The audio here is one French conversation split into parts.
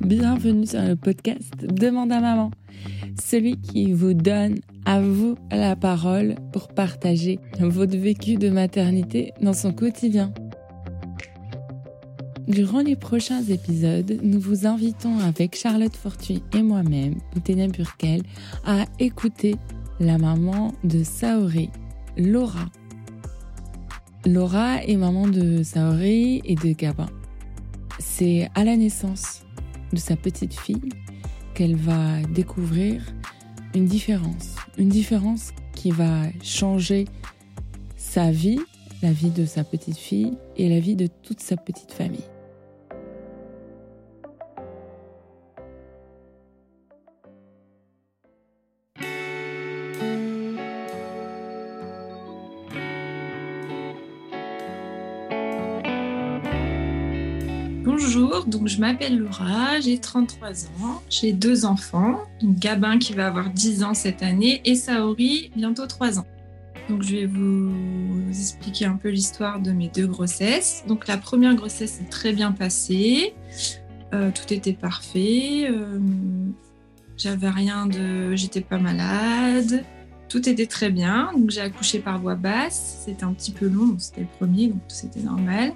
Bienvenue sur le podcast Demande à maman, celui qui vous donne à vous la parole pour partager votre vécu de maternité dans son quotidien. Durant les prochains épisodes, nous vous invitons avec Charlotte Fortuny et moi-même, Boutena Burkel, à écouter la maman de Saori, Laura. Laura est maman de Saori et de Gabin. C'est à la naissance de sa petite fille qu'elle va découvrir une différence. Une différence qui va changer sa vie, la vie de sa petite fille et la vie de toute sa petite famille. Bonjour, donc je m'appelle Laura, j'ai 33 ans, j'ai deux enfants, Gabin qui va avoir 10 ans cette année et Saori bientôt 3 ans. Donc je vais vous expliquer un peu l'histoire de mes deux grossesses. Donc la première grossesse s'est très bien passée, euh, tout était parfait, euh, j'avais rien de, j'étais pas malade, tout était très bien. Donc j'ai accouché par voie basse, c'était un petit peu long, c'était le premier, donc c'était normal.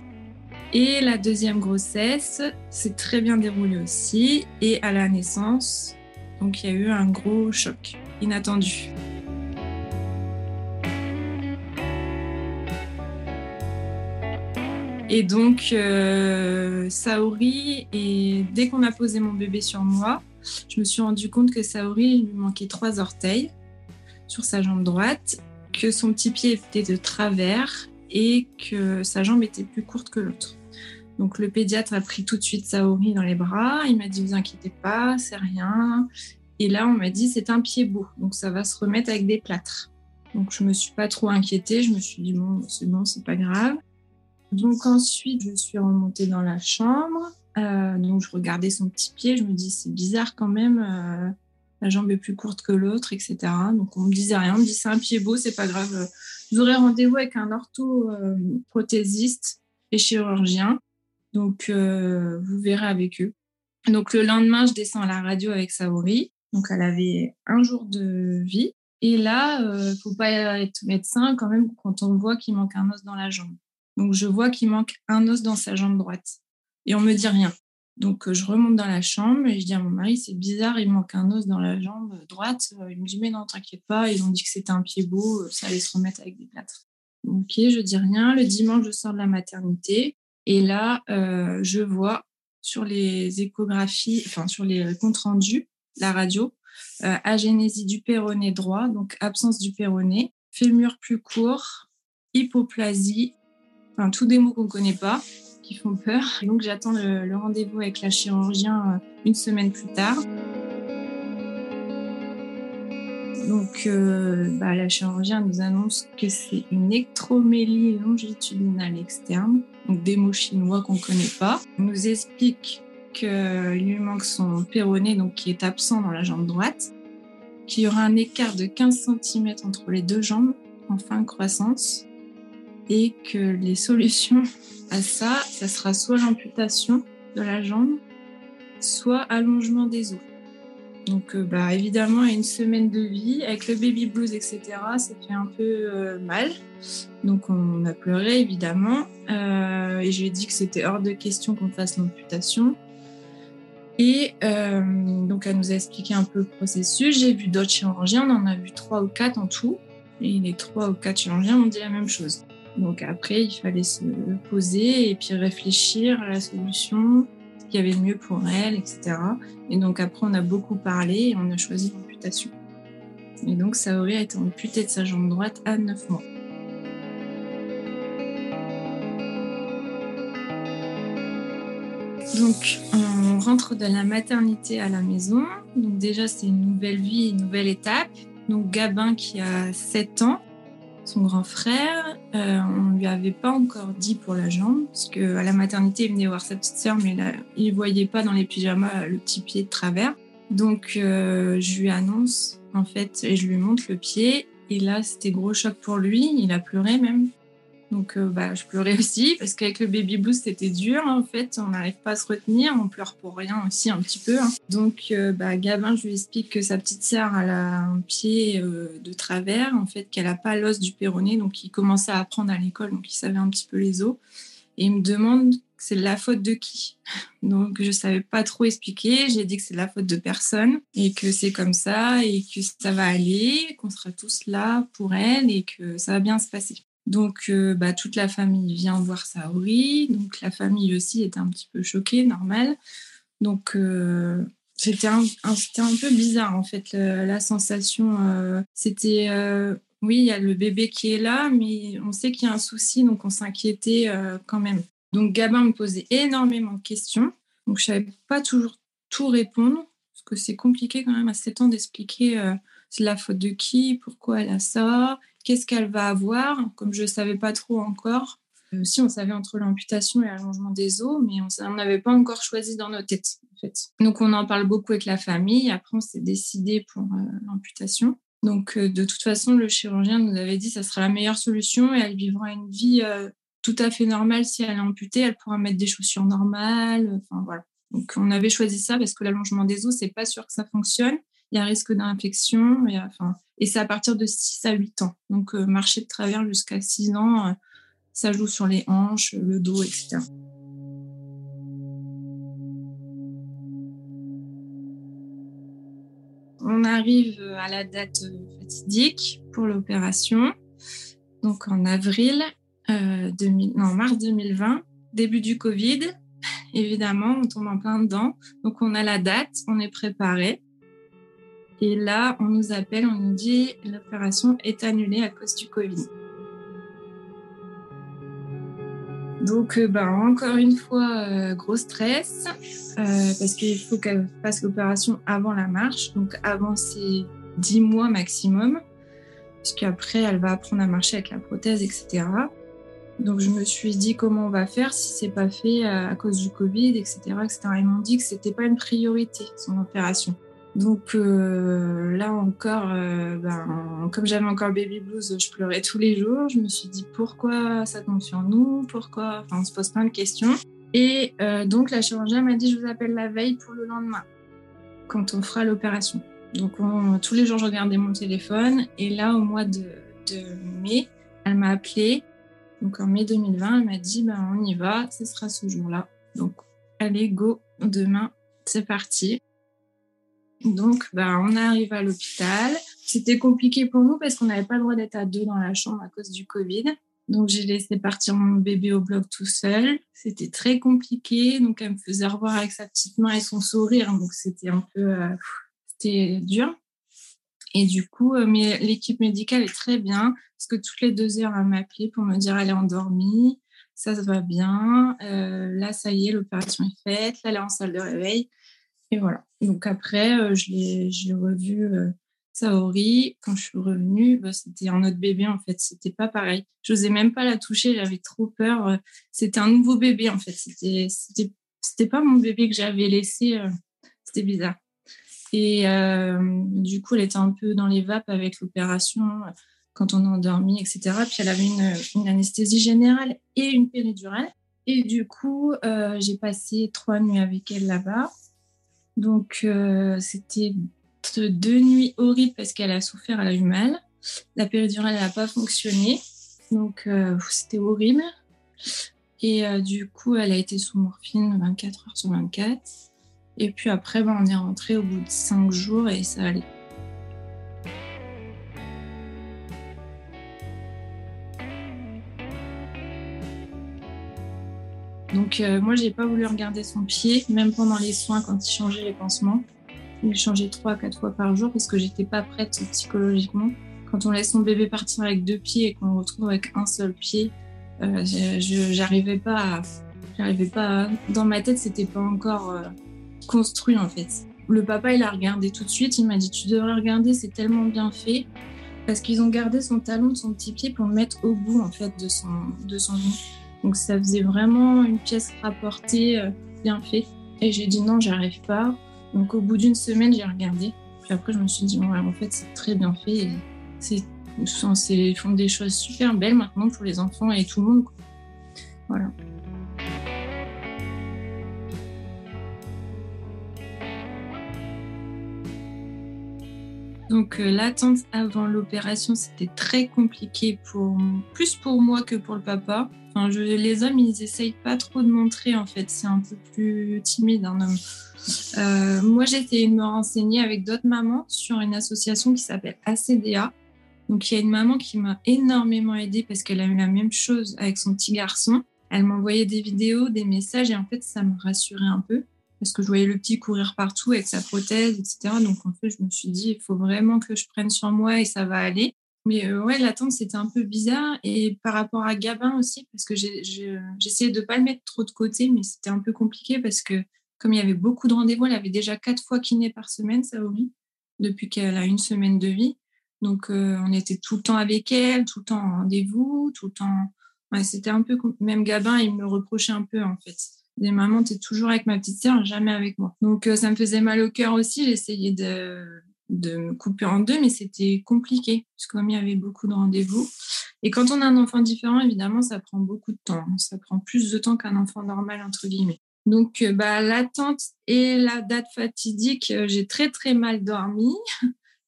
Et la deuxième grossesse s'est très bien déroulée aussi. Et à la naissance, il y a eu un gros choc inattendu. Et donc, euh, Saori, et dès qu'on a posé mon bébé sur moi, je me suis rendu compte que Saori, lui manquait trois orteils sur sa jambe droite, que son petit pied était de travers et que sa jambe était plus courte que l'autre. Donc le pédiatre a pris tout de suite Saori dans les bras. Il m'a dit vous inquiétez pas, c'est rien. Et là on m'a dit c'est un pied beau, donc ça va se remettre avec des plâtres. Donc je me suis pas trop inquiétée. Je me suis dit bon c'est bon c'est pas grave. Donc ensuite je suis remontée dans la chambre. Euh, donc je regardais son petit pied. Je me dis c'est bizarre quand même. Euh, la jambe est plus courte que l'autre, etc. Donc on me disait rien. On me dit c'est un pied beau, c'est pas grave. Vous aurez rendez-vous avec un orthoprothésiste et chirurgien. Donc, euh, vous verrez avec eux. Donc, le lendemain, je descends à la radio avec Saori. Donc, elle avait un jour de vie. Et là, euh, faut pas être médecin quand même quand on voit qu'il manque un os dans la jambe. Donc, je vois qu'il manque un os dans sa jambe droite. Et on me dit rien. Donc, je remonte dans la chambre et je dis à mon mari, c'est bizarre, il manque un os dans la jambe droite. Il me dit, mais non, t'inquiète pas, ils ont dit que c'était un pied beau, ça allait se remettre avec des plâtres. Ok, je dis rien. Le dimanche, je sors de la maternité. Et là, euh, je vois sur les échographies, enfin sur les comptes rendus, la radio, euh, agénésie du péroné droit, donc absence du péroné, fémur plus court, hypoplasie, enfin tous des mots qu'on ne connaît pas, qui font peur. donc j'attends le rendez-vous avec la chirurgien euh, une semaine plus tard. Donc, euh, bah, la chirurgienne nous annonce que c'est une ectromélie longitudinale externe, donc des mots chinois qu'on ne connaît pas. On nous explique qu'il lui manque son péroné, donc qui est absent dans la jambe droite, qu'il y aura un écart de 15 cm entre les deux jambes en fin de croissance, et que les solutions à ça, ça sera soit l'amputation de la jambe, soit allongement des os. Donc, euh, bah, évidemment, à une semaine de vie, avec le baby blues, etc., ça fait un peu euh, mal. Donc, on a pleuré, évidemment. Euh, et je lui ai dit que c'était hors de question qu'on fasse l'amputation. Et donc, elle nous a expliqué un peu le processus. J'ai vu d'autres chirurgiens, on en a vu trois ou quatre en tout. Et les trois ou quatre chirurgiens m'ont dit la même chose. Donc, après, il fallait se poser et puis réfléchir à la solution y avait le mieux pour elle, etc. Et donc après, on a beaucoup parlé et on a choisi l'amputation. Et donc, Saori a été amputée de sa jambe droite à 9 mois. Donc, on rentre de la maternité à la maison. Donc déjà, c'est une nouvelle vie, une nouvelle étape. Donc, Gabin qui a 7 ans, son grand frère. Euh, on ne lui avait pas encore dit pour la jambe, parce qu'à la maternité, il venait voir sa petite sœur, mais il ne voyait pas dans les pyjamas le petit pied de travers. Donc, euh, je lui annonce, en fait, et je lui montre le pied. Et là, c'était gros choc pour lui. Il a pleuré même. Donc, euh, bah, je pleurais aussi parce qu'avec le baby blues, c'était dur. En fait, on n'arrive pas à se retenir. On pleure pour rien aussi un petit peu. Hein. Donc, euh, bah, Gabin, je lui explique que sa petite sœur a un pied euh, de travers, en fait, qu'elle n'a pas l'os du péroné. Donc, il commençait à apprendre à l'école, donc il savait un petit peu les os. Et il me demande c'est la faute de qui? Donc je savais pas trop expliquer. J'ai dit que c'est la faute de personne et que c'est comme ça et que ça va aller, qu'on sera tous là pour elle et que ça va bien se passer. Donc euh, bah, toute la famille vient voir Saori. Donc la famille aussi était un petit peu choquée, normal. Donc euh, c'était un, un, peu bizarre en fait la sensation. Euh, c'était oui, il y a le bébé qui est là, mais on sait qu'il y a un souci, donc on s'inquiétait quand même. Donc Gabin me posait énormément de questions. Donc je savais pas toujours tout répondre, parce que c'est compliqué quand même à 7 ans d'expliquer c'est la faute de qui, pourquoi elle a ça, qu'est-ce qu'elle va avoir, comme je ne savais pas trop encore. Euh, si on savait entre l'amputation et l'allongement des os, mais on n'avait pas encore choisi dans nos têtes. Donc on en parle beaucoup avec la famille. Après, on s'est décidé pour euh, l'amputation. Donc de toute façon, le chirurgien nous avait dit que ça sera la meilleure solution et elle vivra une vie tout à fait normal si elle est amputée, elle pourra mettre des chaussures normales. Enfin voilà. Donc on avait choisi ça parce que l'allongement des os, c'est pas sûr que ça fonctionne. Il y a risque d'infection. Et, enfin, et c'est à partir de 6 à 8 ans. Donc euh, marcher de travers jusqu'à 6 ans, euh, ça joue sur les hanches, le dos, etc. On arrive à la date fatidique pour l'opération, donc en avril, euh, mars 2020, début du Covid. Évidemment, on tombe en plein dedans. Donc, on a la date, on est préparé. Et là, on nous appelle, on nous dit l'opération est annulée à cause du Covid. Donc, euh, ben, encore une fois, euh, gros stress, parce qu'il faut qu'elle fasse l'opération avant la marche, donc avant ces 10 mois maximum, puisqu'après, elle va apprendre à marcher avec la prothèse, etc. Donc je me suis dit comment on va faire si c'est pas fait euh, à cause du Covid, etc. etc. Ils m'ont dit que c'était pas une priorité son opération. Donc euh, là encore, euh, ben, comme j'avais encore baby blues, je pleurais tous les jours. Je me suis dit pourquoi ça tombe sur nous, pourquoi, enfin on se pose plein de questions. Et donc la chirurgienne m'a dit je vous appelle la veille pour le lendemain, quand on fera l'opération. Donc tous les jours je regardais mon téléphone et là au mois de, de mai, elle m'a appelé donc en mai 2020, elle m'a dit ben, on y va, ce sera ce jour-là. Donc allez, go, demain, c'est parti. Donc ben, on arrive à l'hôpital. C'était compliqué pour nous parce qu'on n'avait pas le droit d'être à deux dans la chambre à cause du Covid. Donc j'ai laissé partir mon bébé au bloc tout seul. C'était très compliqué. Donc elle me faisait revoir avec sa petite main et son sourire. Donc c'était un peu, euh, c'était dur. Et du coup, euh, mais l'équipe médicale est très bien parce que toutes les deux heures, elle m'appelait pour me dire elle est endormie, ça, se va bien, euh, là, ça y est, l'opération est faite, là, elle est en salle de réveil. Et voilà. Donc après, euh, je l'ai revu Saori. Quand je suis revenue, bah, c'était un autre bébé en fait. C'était pas pareil. Je n'osais même pas la toucher, j'avais trop peur. C'était un nouveau bébé en fait. C'était c'était pas mon bébé que j'avais laissé. C'était bizarre. Et euh, du coup, elle était un peu dans les vapes avec l'opération quand on a endormi, etc. Puis elle avait une, anesthésie générale et une péridurale. Et du coup, euh, j'ai passé trois nuits avec elle là-bas. Donc, euh, c'était deux nuits horribles parce qu'elle a souffert, elle a eu mal. La péridurale n'a pas fonctionné. Donc, c'était horrible. Et du coup, elle a été sous morphine 24 heures sur 24. Et puis après, ben, on est rentré au bout de cinq jours et ça allait. Donc euh, moi, j'ai pas voulu regarder son pied, même pendant les soins quand il changeait les pansements. Il changeait trois, quatre fois par jour parce que j'étais pas prête psychologiquement. Quand on laisse son bébé partir avec deux pieds et qu'on le retrouve avec un seul pied, euh, j'arrivais pas, j'arrivais pas. Dans ma tête, c'était pas encore. Euh, construit en fait. Le papa, il a regardé tout de suite, il m'a dit tu devrais regarder, c'est tellement bien fait. Parce qu'ils ont gardé son talon de son petit pied pour le mettre au bout en fait de son, de son Donc ça faisait vraiment une pièce rapportée, euh, bien fait. Et j'ai dit non, j'arrive pas. Donc au bout d'une semaine, j'ai regardé. Puis après, je me suis dit en fait, c'est très bien fait. C'est Ils font des choses super belles maintenant pour les enfants et tout le monde. Voilà. Donc euh, l'attente avant l'opération, c'était très compliqué pour plus pour moi que pour le papa. Enfin, je, les hommes, ils essayent pas trop de montrer en fait. C'est un peu plus timide un homme. Euh, moi, essayé de me renseigner avec d'autres mamans sur une association qui s'appelle ACDA. Donc il y a une maman qui m'a énormément aidée parce qu'elle a eu la même chose avec son petit garçon. Elle m'envoyait des vidéos, des messages et en fait ça me rassurait un peu parce que je voyais le petit courir partout avec sa prothèse, etc. Donc en fait, je me suis dit, il faut vraiment que je prenne sur moi et ça va aller. Mais euh, ouais, l'attente, c'était un peu bizarre. Et par rapport à Gabin aussi, parce que j'essayais de ne pas le mettre trop de côté, mais c'était un peu compliqué parce que comme il y avait beaucoup de rendez-vous, elle avait déjà quatre fois kiné par semaine, Saori, depuis qu'elle a une semaine de vie. Donc euh, on était tout le temps avec elle, tout le temps en rendez-vous, tout le temps... C'était un peu... Même Gabin, il me reprochait un peu en fait des mamans, tu es toujours avec ma petite sœur, jamais avec moi. Donc euh, ça me faisait mal au cœur aussi. J'essayais de, de me couper en deux, mais c'était compliqué, parce comme y avait beaucoup de rendez-vous. Et quand on a un enfant différent, évidemment, ça prend beaucoup de temps. Ça prend plus de temps qu'un enfant normal, entre guillemets. Donc, euh, bah, l'attente et la date fatidique, euh, j'ai très, très mal dormi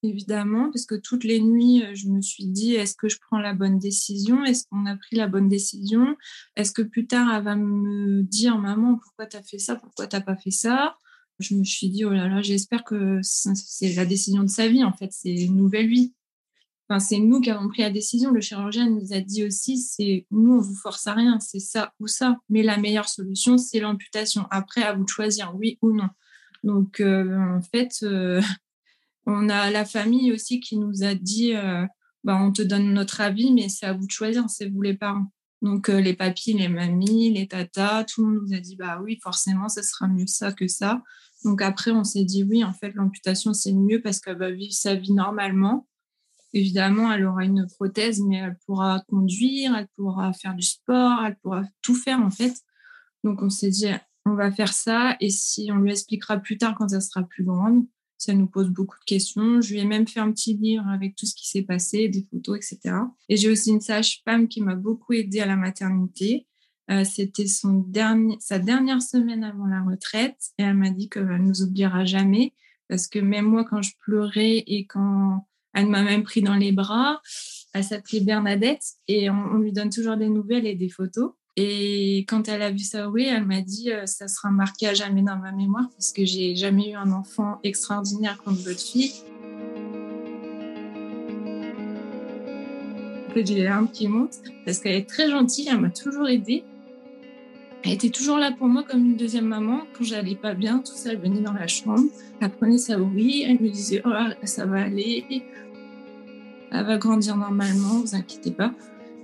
évidemment, parce que toutes les nuits, euh, je me suis dit, est-ce que je prends la bonne décision? Est-ce qu'on a pris la bonne décision? Est-ce que plus tard, elle va me dire, maman, pourquoi tu as fait ça? Pourquoi tu n'as pas fait ça? Je me suis dit, oh là là, j'espère que c'est la décision de sa vie, en fait, c'est une nouvelle vie. Enfin, c'est nous qui avons pris la décision. Le chirurgien nous a dit aussi, c'est nous, on vous force à rien, c'est ça ou ça. Mais la meilleure solution, c'est l'amputation. Après, à vous de choisir, oui ou non. Donc, euh, en fait, euh, on a la famille aussi qui nous a dit euh, bah, on te donne notre avis, mais c'est à vous de choisir, c'est vous les parents. Donc euh, les papis, les mamies, les tatas, tout le monde nous a dit bah oui, forcément, ce sera mieux ça que ça. Donc après, on s'est dit oui, en fait, l'amputation, c'est mieux parce qu'elle va vivre sa vie normalement. Évidemment, elle aura une prothèse, mais elle pourra conduire, elle pourra faire du sport, elle pourra tout faire en fait. Donc on s'est dit, on va faire ça et si on lui expliquera plus tard quand elle sera plus grande, ça nous pose beaucoup de questions. Je lui ai même fait un petit livre avec tout ce qui s'est passé, des photos, etc. Et j'ai aussi une sage-femme qui m'a beaucoup aidée à la maternité. Euh, c'était sa dernière semaine avant la retraite et elle m'a dit qu'elle ne nous oubliera jamais parce que même moi, quand je pleurais et quand elle m'a même pris dans les bras, elle s'appelait Bernadette et on lui donne toujours des nouvelles et des photos. Et quand elle a vu ça, elle m'a dit euh, ça sera marqué à jamais dans ma mémoire parce que j'ai jamais eu un enfant extraordinaire comme votre fille. J'ai les larmes qui montent parce qu'elle est très gentille, elle m'a toujours aidée. Elle était toujours là pour moi comme une deuxième maman. Quand j'allais pas bien, tout ça, elle venait dans la chambre, elle prenait sa elle me disait oh, ça va aller, elle va grandir normalement, vous inquiétez pas.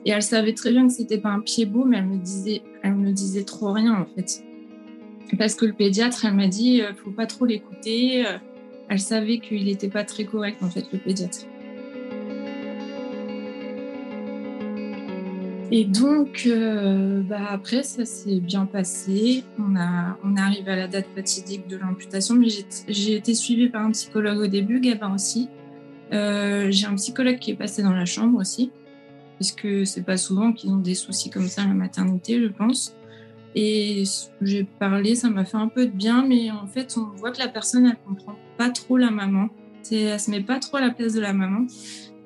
Et elle savait très bien que c'était pas un pied beau, mais elle me disait, elle me disait trop rien en fait. Parce que le pédiatre, elle m'a dit, euh, faut pas trop l'écouter. Euh, elle savait qu'il n'était pas très correct en fait, le pédiatre. Et donc, euh, bah après, ça s'est bien passé. On, a, on est arrivé à la date fatidique de l'amputation, mais j'ai été suivie par un psychologue au début, Gabin aussi. j'ai un psychologue qui est passé dans la chambre aussi puisque c'est pas souvent qu'ils ont des soucis comme ça à la maternité, je pense. Et j'ai parlé, ça m'a fait un peu de bien, mais en fait, on voit que la personne, elle comprend pas trop la maman. Elle se met pas trop à la place de la maman.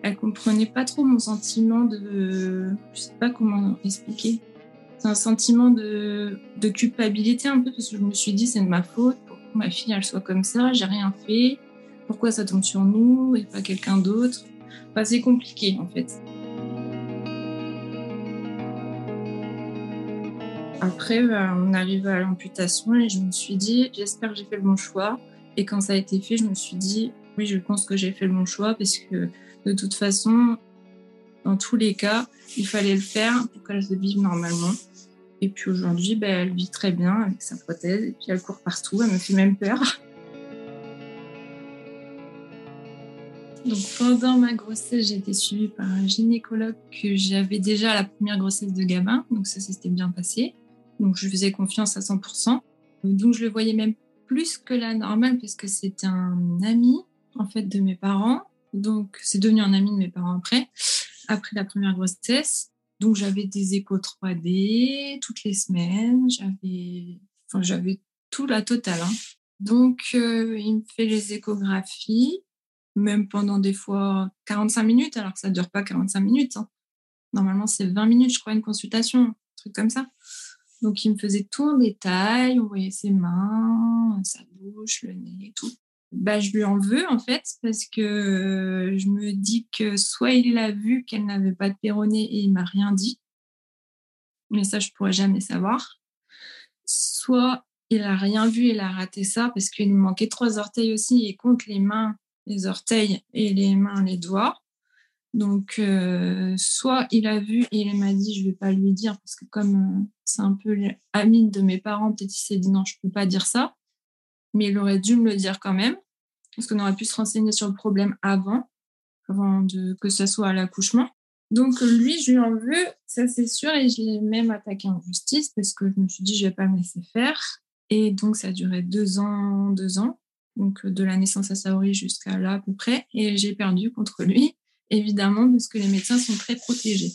Elle comprenait pas trop mon sentiment de, je sais pas comment expliquer. C'est un sentiment de, culpabilité un peu parce que je me suis dit c'est de ma faute. Pourquoi ma fille elle soit comme ça J'ai rien fait. Pourquoi ça tombe sur nous et pas quelqu'un d'autre? Enfin, C'est compliqué en fait. Après, euh, on arrive à l'amputation et je me suis dit, j'espère que j'ai fait le bon choix. Et quand ça a été fait, je me suis dit, oui, je pense que j'ai fait le bon choix parce que de toute façon, dans tous les cas, il fallait le faire pour qu'elle se vive normalement. Et puis aujourd'hui, ben, elle vit très bien avec sa prothèse et puis elle court partout, elle me fait même peur. Donc pendant ma grossesse, j'ai été suivie par un gynécologue que j'avais déjà à la première grossesse de Gabin, donc ça s'était bien passé. Donc, je faisais confiance à 100%. Donc, je le voyais même plus que la normale parce que c'était un ami, en fait, de mes parents. Donc, c'est devenu un ami de mes parents après, après la première grossesse. Donc, j'avais des échos 3D toutes les semaines. J'avais, enfin, j'avais tout la totale. Hein. Donc, euh, il me fait les échographies, même pendant des fois 45 minutes, alors que ça ne dure pas 45 minutes. Hein. Normalement, c'est 20 minutes, je crois, une consultation, un truc comme ça. Donc, il me faisait tout en détail, on voyait ses mains, sa bouche, le nez et tout. Bah, je lui en veux, en fait, parce que je me dis que soit il l'a vu qu'elle n'avait pas de péroné et il m'a rien dit, mais ça, je pourrais jamais savoir. Soit il a rien vu, il a raté ça parce qu'il lui manquait trois orteils aussi et compte les mains, les orteils et les mains, les doigts. Donc, euh, soit il a vu et il m'a dit, je vais pas lui dire parce que comme euh, c'est un peu ami de mes parents, peut-être il s'est dit non, je peux pas dire ça. Mais il aurait dû me le dire quand même parce qu'on aurait pu se renseigner sur le problème avant, avant que ce soit à l'accouchement. Donc lui, je lui en veux, ça c'est sûr, et je l'ai même attaqué en justice parce que je me suis dit, je vais pas me laisser faire. Et donc, ça a duré deux ans, deux ans, donc de la naissance à Saori jusqu'à là à peu près. Et j'ai perdu contre lui, évidemment, parce que les médecins sont très protégés.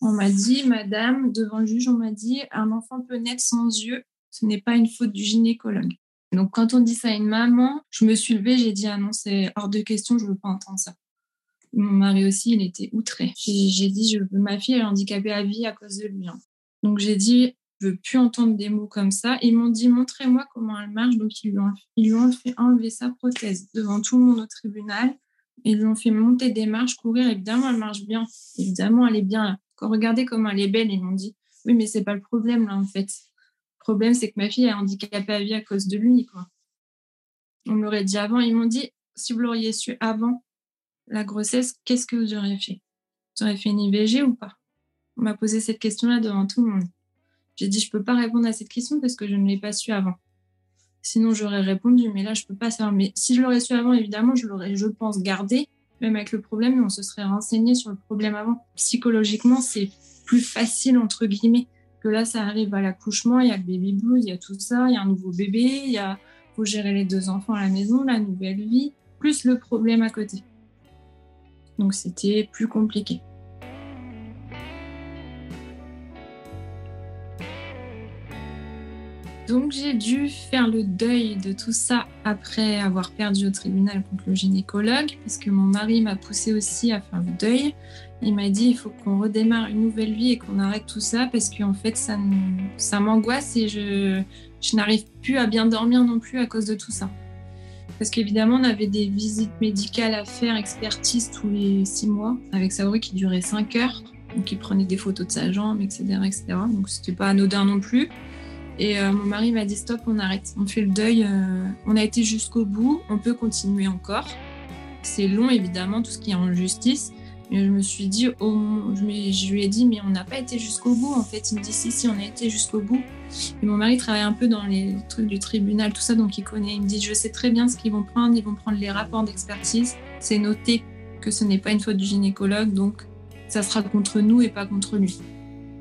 On m'a dit, madame, devant le juge, on m'a dit, un enfant peut naître sans yeux, ce n'est pas une faute du gynécologue. Donc, quand on dit ça à une maman, je me suis levée, j'ai dit, ah non, c'est hors de question, je ne veux pas entendre ça. Mon mari aussi, il était outré. J'ai dit, je ma fille, elle est handicapée à vie à cause de lui. Hein. Donc, j'ai dit, je veux plus entendre des mots comme ça. Ils m'ont dit, montrez-moi comment elle marche. Donc, lui, ils lui ont fait enlever sa prothèse devant tout le monde au tribunal. Ils lui ont fait monter des marches, courir. Évidemment, elle marche bien. Évidemment, elle est bien. Quand regardez comment elle est belle, ils m'ont dit, oui, mais c'est pas le problème là, en fait. Le problème, c'est que ma fille est handicapée à vie à cause de lui. On me l'aurait dit avant. Ils m'ont dit, si vous l'auriez su avant la grossesse, qu'est-ce que vous auriez fait? Vous auriez fait une IVG ou pas? On m'a posé cette question-là devant tout le monde. J'ai dit, je peux pas répondre à cette question parce que je ne l'ai pas su avant. Sinon, j'aurais répondu, mais là, je peux pas savoir. Mais si je l'aurais su avant, évidemment, je l'aurais, je pense, gardé, même avec le problème, on se serait renseigné sur le problème avant. Psychologiquement, c'est plus facile, entre guillemets, que là, ça arrive à l'accouchement, il y a le baby blues, il y a tout ça, il y a un nouveau bébé, il y a, faut gérer les deux enfants à la maison, la nouvelle vie, plus le problème à côté. Donc, c'était plus compliqué. Donc j'ai dû faire le deuil de tout ça après avoir perdu au tribunal contre le gynécologue, parce que mon mari m'a poussé aussi à faire le deuil. Il m'a dit il faut qu'on redémarre une nouvelle vie et qu'on arrête tout ça, parce qu'en fait ça, m'angoisse et je, je n'arrive plus à bien dormir non plus à cause de tout ça. Parce qu'évidemment, on avait des visites médicales à faire, expertise tous les six mois, avec Saori qui durait cinq heures. Donc, il prenait des photos de sa jambe, etc. etc. Donc, c'était pas anodin non plus. Et euh, mon mari m'a dit stop, on arrête, on fait le deuil. Euh, on a été jusqu'au bout, on peut continuer encore. C'est long évidemment, tout ce qui est en justice. Mais je me suis dit, je, lui ai dit, mais on n'a pas été jusqu'au bout. En fait, il me dit, si, si, on a été jusqu'au bout. Et mon mari travaille un peu dans les trucs du tribunal, tout ça, donc il connaît. Il me dit, je sais très bien ce qu'ils vont prendre. Ils vont prendre les rapports d'expertise. C'est noté que ce n'est pas une faute du gynécologue, donc ça sera contre nous et pas contre lui.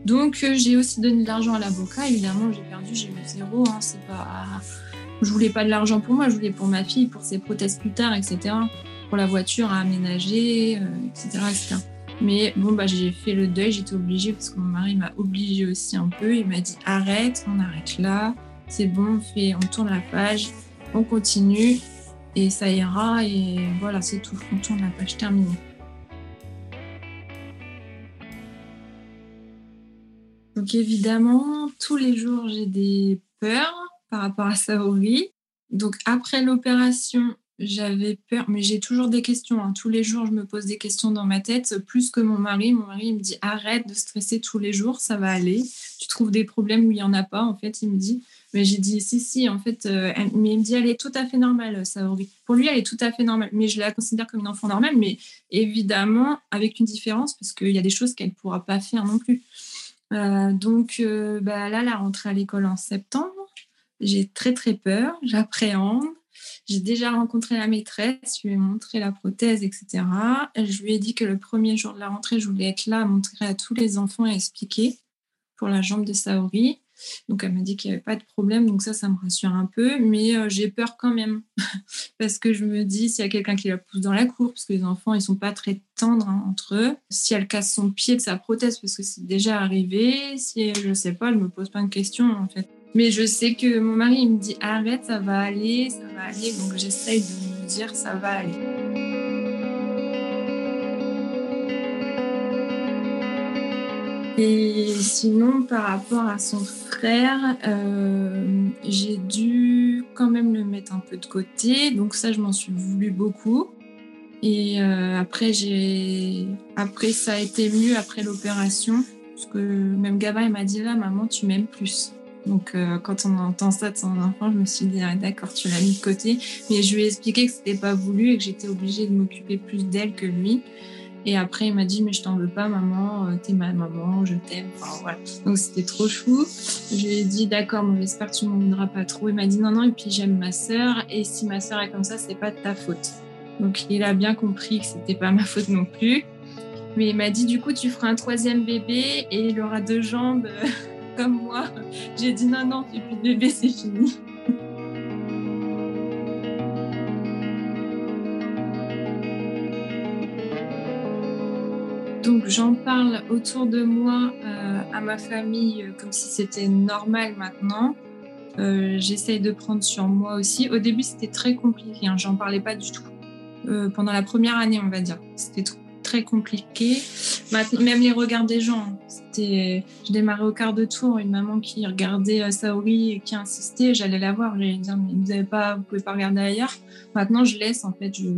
Donc euh, j'ai aussi donné de l'argent à l'avocat. Évidemment, j'ai perdu, j'ai eu zéro. Hein, c'est pas, je voulais pas de l'argent pour moi, je voulais pour ma fille, pour ses prothèses plus tard, etc. Pour la voiture à aménager, etc., euh, Mais bon, bah, j'ai fait le deuil, j'étais obligée parce que mon mari m'a obligée aussi un peu. Il m'a dit arrête, on arrête là, c'est bon, on, fait, on tourne la page, on continue et ça ira. Et voilà, c'est tout, on tourne la page terminée. Donc évidemment, tous les jours, j'ai des peurs par rapport à Saori. Donc après l'opération, j'avais peur, mais j'ai toujours des questions. Hein. Tous les jours, je me pose des questions dans ma tête, plus que mon mari. Mon mari me dit arrête de stresser tous les jours, ça va aller. Tu trouves des problèmes où il n'y en a pas, en fait, il me dit. Mais j'ai dit si, si, en fait, euh, mais il me dit elle est tout à fait normale, Saori. Pour lui, elle est tout à fait normale, mais je la considère comme une enfant normale, mais évidemment avec une différence, parce qu'il y a des choses qu'elle ne pourra pas faire non plus. Euh, donc euh, bah, là, la rentrée à l'école en septembre, j'ai très très peur, j'appréhende. J'ai déjà rencontré la maîtresse, je lui ai montré la prothèse, etc. je lui ai dit que le premier jour de la rentrée, je voulais être là, montrer à tous les enfants et expliquer pour la jambe de Saori. Donc elle m'a dit qu'il n'y avait pas de problème, donc ça, ça me rassure un peu, mais euh, j'ai peur quand même parce que je me dis s'il y a quelqu'un qui la pousse dans la cour, parce que les enfants ils sont pas très tendres hein, entre eux, si elle casse son pied de sa prothèse parce que c'est déjà arrivé, si je sais pas, elle me pose pas de questions en fait. Mais je sais que mon mari il me dit arrête, ça va aller, ça va aller, donc j'essaye de me dire ça va aller. Et sinon, par rapport à son frère, euh, j'ai dû quand même le mettre un peu de côté. Donc ça, je m'en suis voulu beaucoup. Et euh, après, j'ai, après, ça a été mieux après l'opération, parce que même Gaba, il m'a dit là, maman, tu m'aimes plus. Donc euh, quand on entend ça de son enfant, je me suis dit ah, d'accord, tu l'as mis de côté. Mais je lui ai expliqué que c'était pas voulu et que j'étais obligée de m'occuper plus d'elle que lui. Et après, il m'a dit, mais je t'en veux pas, maman, euh, t'es ma maman, je t'aime. Voilà. Donc, c'était trop chou. Je lui ai dit, d'accord, mais j'espère que tu m'en voudras pas trop. Il m'a dit, non, non, et puis j'aime ma sœur, et si ma sœur est comme ça, c'est pas de ta faute. Donc, il a bien compris que c'était pas ma faute non plus. Mais il m'a dit, du coup, tu feras un troisième bébé et il aura deux jambes comme moi. J'ai dit, non, non, tu plus de bébé, c'est fini. Donc j'en parle autour de moi, euh, à ma famille, euh, comme si c'était normal maintenant. Euh, j'essaye de prendre sur moi aussi. Au début, c'était très compliqué. Hein, J'en parlais pas du tout. pendant la première année, on va dire, c'était très compliqué. Même les regards des gens. Hein. C'était, je démarrais au quart de tour, une maman qui regardait Saori et qui insistait, j'allais la voir, j'allais dire mais vous avez pas, vous pouvez pas regarder ailleurs. Maintenant, je laisse en fait, je,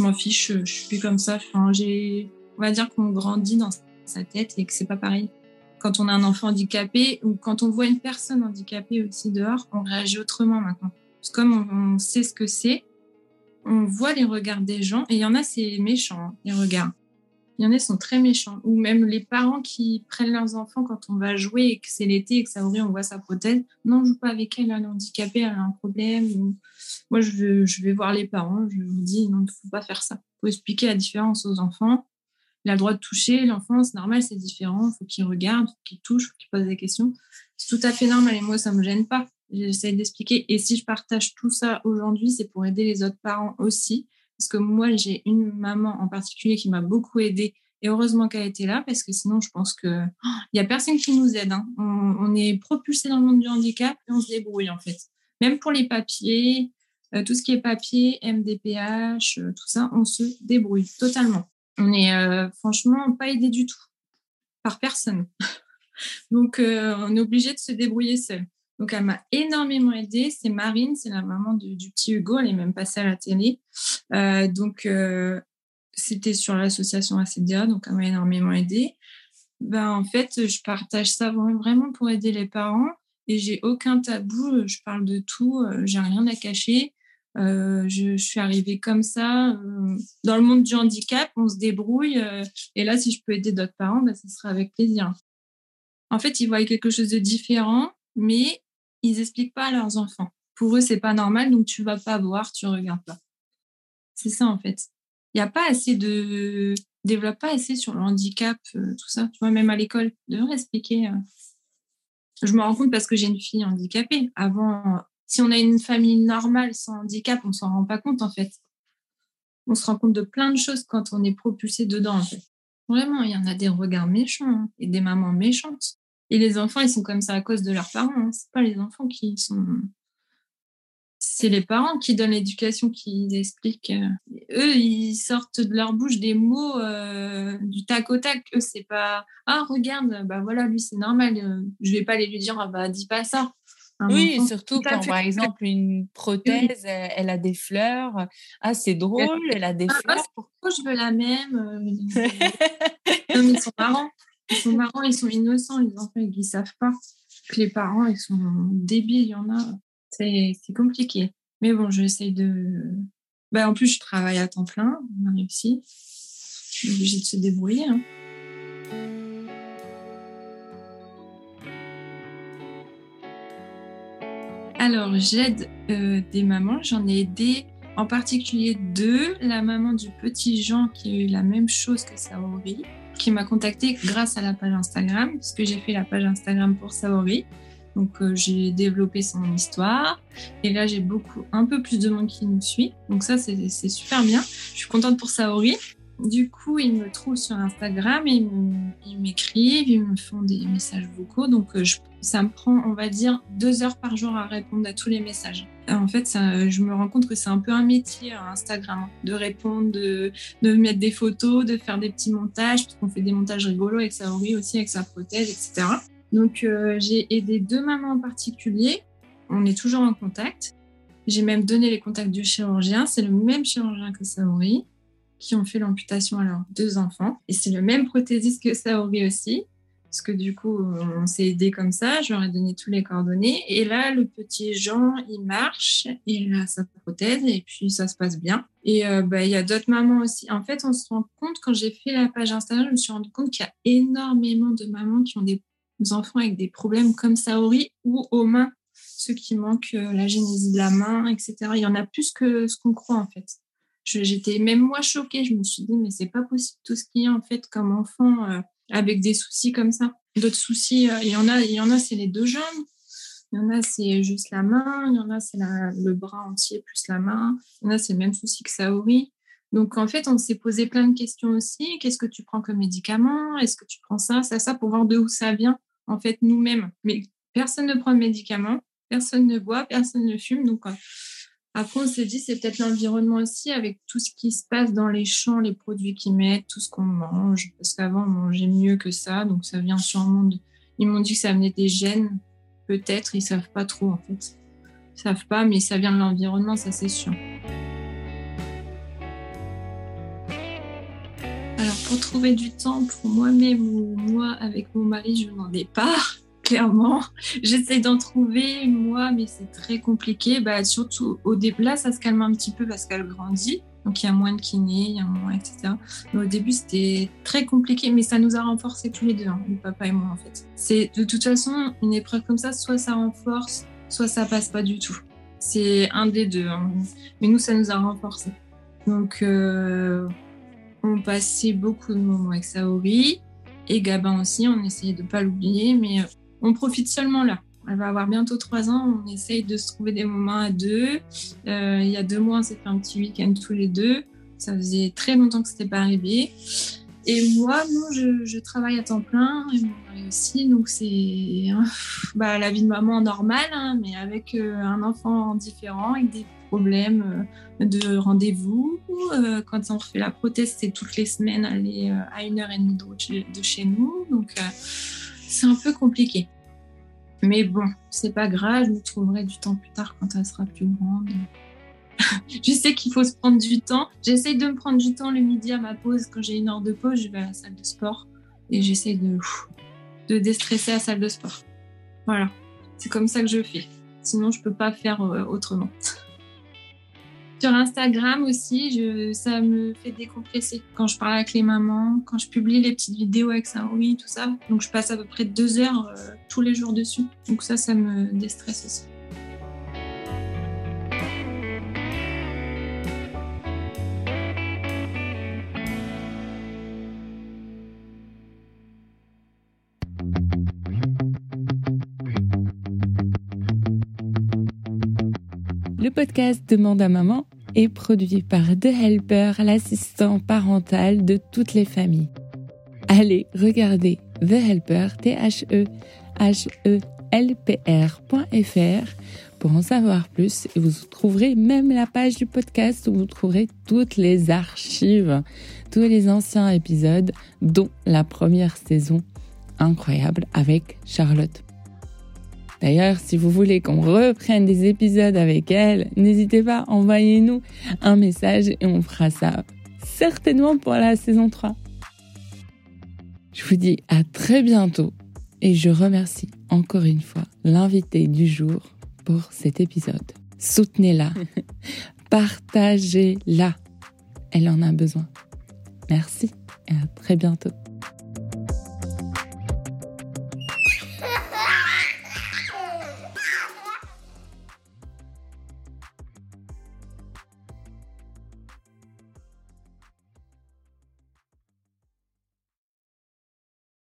m'en fiche, je, suis plus comme ça. J'ai on va dire qu'on grandit dans sa tête et que c'est pas pareil. Quand on a un enfant handicapé ou quand on voit une personne handicapée aussi dehors, on réagit autrement maintenant. Parce que comme on, sait ce que c'est, on voit les regards des gens et il y en a, c'est méchant, hein, les regards. Il y en a, sont très méchants. Ou même les parents qui prennent leurs enfants quand on va jouer et que c'est l'été et que ça ouvre, on voit sa prothèse. Non, je joue pas avec elle, elle est handicapée, elle a un problème. Moi, je, je vais voir les parents, je leur dis non, il ne faut pas faire ça. Il faut expliquer la différence aux enfants il a le droit de toucher. L'enfant, c'est normal, c'est différent. Il faut qu'il regarde, qu'il touche, qu'il pose des questions. C'est tout à fait normal et moi, ça ne me gêne pas. J'essaie d'expliquer. Et si je partage tout ça aujourd'hui, c'est pour aider les autres parents aussi. Parce que moi, j'ai une maman en particulier qui m'a beaucoup aidée. Et heureusement qu'elle était là, parce que sinon, je pense qu'il n'y a personne qui nous aide. Hein. On, est propulsé dans le monde du handicap et on se débrouille, en fait. Même pour les papiers, euh, tout ce qui est papier, MDPH, euh, tout ça, on se débrouille totalement. On est euh, franchement pas aidé du tout par personne. Donc, euh, on est obligé de se débrouiller seul. Donc, elle m'a énormément aidée. C'est Marine, c'est la maman du, petit Hugo. Elle est même passée à la télé. Euh, donc, c'était sur l'association ACDA. Donc, elle m'a énormément aidée. Ben, en fait, je partage ça vraiment pour aider les parents et j'ai aucun tabou. Je parle de tout. J'ai rien à cacher. Euh, je, suis arrivée comme ça. Euh, dans le monde du handicap, on se débrouille. Euh, et là, si je peux aider d'autres parents, ben, ce sera avec plaisir. En fait, ils voient quelque chose de différent, mais ils n'expliquent pas à leurs enfants. Pour eux, c'est pas normal, donc tu vas pas voir, tu regardes pas. C'est ça, en fait. Il n'y a pas assez de. développe pas assez sur le handicap, tout ça. Tu vois, même à l'école, devrait expliquer. Je me rends compte parce que j'ai une fille handicapée. Avant, si on a une famille normale sans handicap, on s'en rend pas compte en fait. On se rend compte de plein de choses quand on est propulsé dedans en. Vraiment, il y en a des regards méchants hein, et des mamans méchantes. Et les enfants, ils sont comme ça à cause de leurs parents. Hein. C'est pas les enfants qui sont. C'est les parents qui donnent l'éducation, qui expliquent. Euh, eux, ils sortent de leur bouche des mots euh, du tac au tac. Eux, c'est pas ah regarde, bah voilà, lui c'est normal. Euh, je vais pas aller lui dire ah bah dis pas ça oui, surtout quand, par exemple, une prothèse, elle a des fleurs. Ah, c'est drôle, elle a des ah, fleurs. pourquoi je veux la même euh, Non, mais ils sont marrants. Ils sont marrants, ils sont innocents, les enfants, ils ne savent pas. Que les parents, ils sont débiles, il y en a. C'est compliqué. Mais bon, j'essaye de. Ben, en plus, je travaille à temps plein, on a réussi. Je suis obligée de se débrouiller. Hein. J'aide euh, des mamans. J'en ai aidé en particulier deux. La maman du petit Jean qui a eu la même chose que Saori, qui m'a contactée grâce à la page Instagram, puisque j'ai fait la page Instagram pour Saori. Donc euh, j'ai développé son histoire et là j'ai beaucoup un peu plus de monde qui nous suit. Donc ça c'est super bien. Je suis contente pour Saori. Du coup, ils me trouvent sur Instagram, ils m'écrivent, ils me font des messages vocaux. Donc, euh, ça me prend, on va dire, deux heures par jour à répondre à tous les messages. En fait, je me rends compte que c'est un peu un métier hein, Instagram, hein, de répondre, de, mettre des photos, de faire des petits montages, parce qu'on fait des montages rigolos avec Saori aussi, avec sa prothèse, etc. Donc, euh, j'ai aidé deux mamans en particulier. On est toujours en contact. J'ai même donné les contacts du chirurgien. C'est le même chirurgien que Saori qui ont fait l'amputation à leurs deux enfants. Et c'est le même prothésiste que Saori aussi. Parce que du coup, on s'est aidé comme ça. Je leur ai donné tous les coordonnées. Et là, le petit Jean, il marche. Il a sa prothèse et puis ça se passe bien. Et euh, bah, il y a d'autres mamans aussi. En fait, on se rend compte, quand j'ai fait la page Instagram, je me suis rendu compte qu'il y a énormément de mamans qui ont des enfants avec des problèmes comme Saori ou aux mains, ceux qui manquent euh, la génésie de la main, etc. Il y en a plus que ce qu'on croit en fait. J'étais même moi choquée. Je me suis dit, mais c'est pas possible tout ce qu'il y a en fait comme enfant euh, avec des soucis comme ça. D'autres soucis, euh, il y en a, il y en a, c'est les deux jambes. Il y en a, c'est juste la main. Il y en a, c'est le bras entier plus la main. Il y en a, c'est le même souci que Saori. Donc, en fait, on s'est posé plein de questions aussi. Qu'est-ce que tu prends comme médicament? Est-ce que tu prends ça, ça, ça, pour voir de où ça vient, en fait, nous-mêmes. Mais personne ne prend de médicaments, personne ne boit, personne ne fume. Donc, euh, après, on s'est dit, c'est peut-être l'environnement aussi, avec tout ce qui se passe dans les champs, les produits qu'ils mettent, tout ce qu'on mange. Parce qu'avant, on mangeait mieux que ça, donc ça vient sûrement de... Ils m'ont dit que ça venait des gènes, peut-être, ils savent pas trop en fait. Ils savent pas, mais ça vient de l'environnement, ça c'est sûr. Alors, pour trouver du temps pour moi-même ou moi avec mon mari, je n'en ai pas clairement. J'essaie d'en trouver, moi, mais c'est très compliqué. Bah, surtout au début, là, ça se calme un petit peu parce qu'elle grandit. Donc, il y a moins de kinés, il y a moins, etc. Mais au début, c'était très compliqué, mais ça nous a renforcés tous les deux, hein, le papa et moi, en fait. C'est de toute façon, une épreuve comme ça, soit ça renforce, soit ça passe pas du tout. C'est un des deux. Hein. Mais nous, ça nous a renforcés. Donc, euh, on passait beaucoup de moments avec Saori et Gabin aussi. On essayait de pas l'oublier, mais euh, on profite seulement là. Elle va avoir bientôt trois ans. On essaye de se trouver des moments à deux. Euh, il y a deux mois, on s'est fait un petit week-end tous les deux. Ça faisait très longtemps que c'était pas arrivé. Et moi, non, je, travaille à temps plein et mon mari aussi. Donc, c'est bah, la vie de maman normale, hein, mais avec euh, un enfant différent, avec des problèmes euh, de rendez-vous. quand on refait la prothèse, c'est toutes les semaines aller à une heure et demie de, de chez nous. Donc, c'est un peu compliqué. Mais bon, c'est pas grave, je me trouverai du temps plus tard quand elle sera plus grande. je sais qu'il faut se prendre du temps. J'essaye de me prendre du temps le midi à ma pause. Quand j'ai une heure de pause, je vais à la salle de sport et j'essaye de, de déstresser à la salle de sport. Voilà, c'est comme ça que je fais. Sinon, je peux pas faire euh, autrement. Sur Instagram aussi, je, ça me fait décompresser quand je parle avec les mamans, quand je publie les petites vidéos avec ça, oui, tout ça. Donc je passe à peu près deux heures euh, tous les jours dessus. Donc ça, ça me déstresse aussi. Le podcast Demande à maman est produit par The Helper, l'assistant parental de toutes les familles. Allez, regardez The Helper, T-H-E-H-E-L-P-R.fr pour en savoir plus et vous trouverez même la page du podcast où vous trouverez toutes les archives, tous les anciens épisodes, dont la première saison incroyable avec Charlotte. D'ailleurs, si vous voulez qu'on reprenne des épisodes avec elle, n'hésitez pas, envoyez-nous un message et on fera ça certainement pour la saison 3. Je vous dis à très bientôt et je remercie encore une fois l'invité du jour pour cet épisode. Soutenez-la, partagez-la. Elle en a besoin. Merci et à très bientôt.